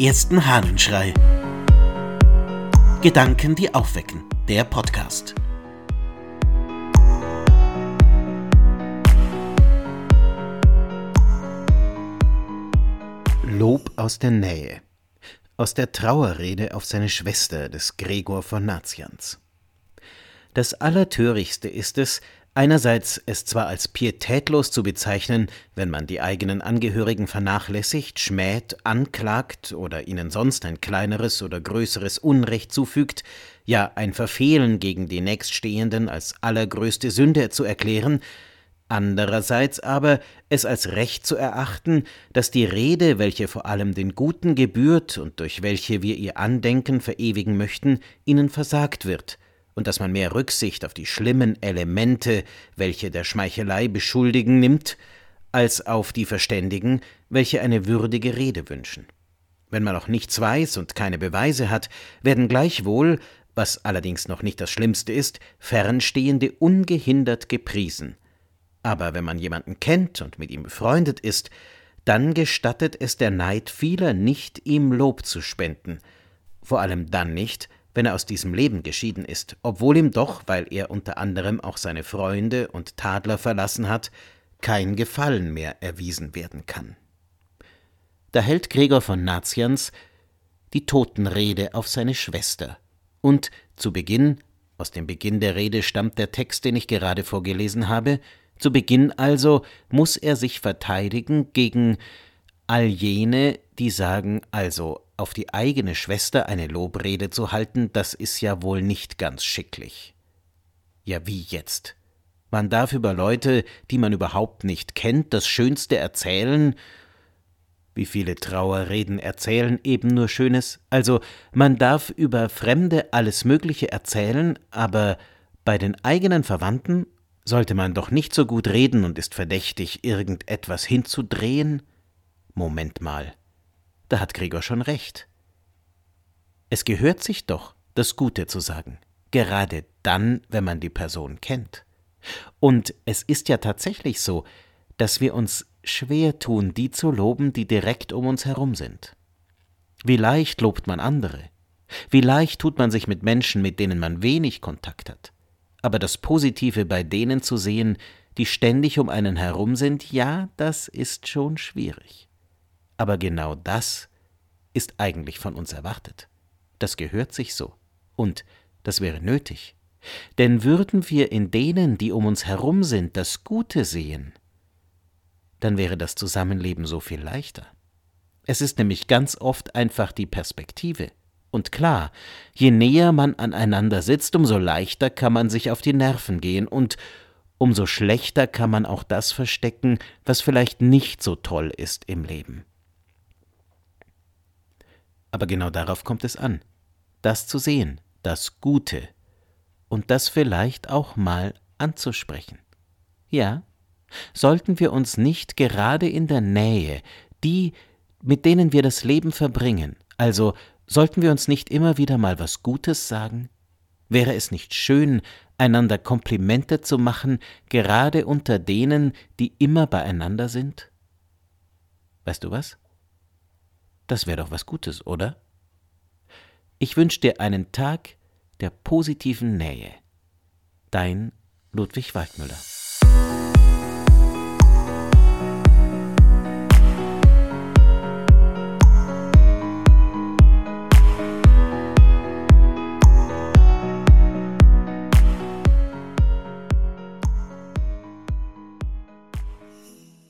ersten Hahnenschrei. Gedanken, die aufwecken. Der Podcast. Lob aus der Nähe. Aus der Trauerrede auf seine Schwester des Gregor von Nazians. Das Allertörigste ist es, einerseits es zwar als pietätlos zu bezeichnen, wenn man die eigenen Angehörigen vernachlässigt, schmäht, anklagt oder ihnen sonst ein kleineres oder größeres Unrecht zufügt, ja ein Verfehlen gegen die Nächststehenden als allergrößte Sünde zu erklären, andererseits aber es als Recht zu erachten, dass die Rede, welche vor allem den Guten gebührt und durch welche wir ihr Andenken verewigen möchten, ihnen versagt wird – und dass man mehr Rücksicht auf die schlimmen Elemente, welche der Schmeichelei beschuldigen, nimmt, als auf die Verständigen, welche eine würdige Rede wünschen. Wenn man noch nichts weiß und keine Beweise hat, werden gleichwohl, was allerdings noch nicht das Schlimmste ist, Fernstehende ungehindert gepriesen. Aber wenn man jemanden kennt und mit ihm befreundet ist, dann gestattet es der Neid vieler nicht, ihm Lob zu spenden, vor allem dann nicht, wenn er aus diesem Leben geschieden ist, obwohl ihm doch, weil er unter anderem auch seine Freunde und Tadler verlassen hat, kein Gefallen mehr erwiesen werden kann. Da hält Gregor von Nazians die Totenrede auf seine Schwester, und zu Beginn, aus dem Beginn der Rede stammt der Text, den ich gerade vorgelesen habe, zu Beginn also muss er sich verteidigen gegen all jene, die sagen, also auf die eigene Schwester eine Lobrede zu halten, das ist ja wohl nicht ganz schicklich. Ja, wie jetzt? Man darf über Leute, die man überhaupt nicht kennt, das Schönste erzählen? Wie viele Trauerreden erzählen eben nur Schönes? Also, man darf über Fremde alles Mögliche erzählen, aber bei den eigenen Verwandten sollte man doch nicht so gut reden und ist verdächtig, irgendetwas hinzudrehen? Moment mal. Da hat Gregor schon recht. Es gehört sich doch, das Gute zu sagen, gerade dann, wenn man die Person kennt. Und es ist ja tatsächlich so, dass wir uns schwer tun, die zu loben, die direkt um uns herum sind. Wie leicht lobt man andere, wie leicht tut man sich mit Menschen, mit denen man wenig Kontakt hat. Aber das Positive bei denen zu sehen, die ständig um einen herum sind, ja, das ist schon schwierig. Aber genau das ist eigentlich von uns erwartet. Das gehört sich so. Und das wäre nötig. Denn würden wir in denen, die um uns herum sind, das Gute sehen, dann wäre das Zusammenleben so viel leichter. Es ist nämlich ganz oft einfach die Perspektive. Und klar, je näher man aneinander sitzt, umso leichter kann man sich auf die Nerven gehen und umso schlechter kann man auch das verstecken, was vielleicht nicht so toll ist im Leben. Aber genau darauf kommt es an. Das zu sehen, das Gute. Und das vielleicht auch mal anzusprechen. Ja, sollten wir uns nicht gerade in der Nähe, die, mit denen wir das Leben verbringen, also sollten wir uns nicht immer wieder mal was Gutes sagen? Wäre es nicht schön, einander Komplimente zu machen, gerade unter denen, die immer beieinander sind? Weißt du was? Das wäre doch was Gutes, oder? Ich wünsche dir einen Tag der positiven Nähe. Dein Ludwig Waldmüller.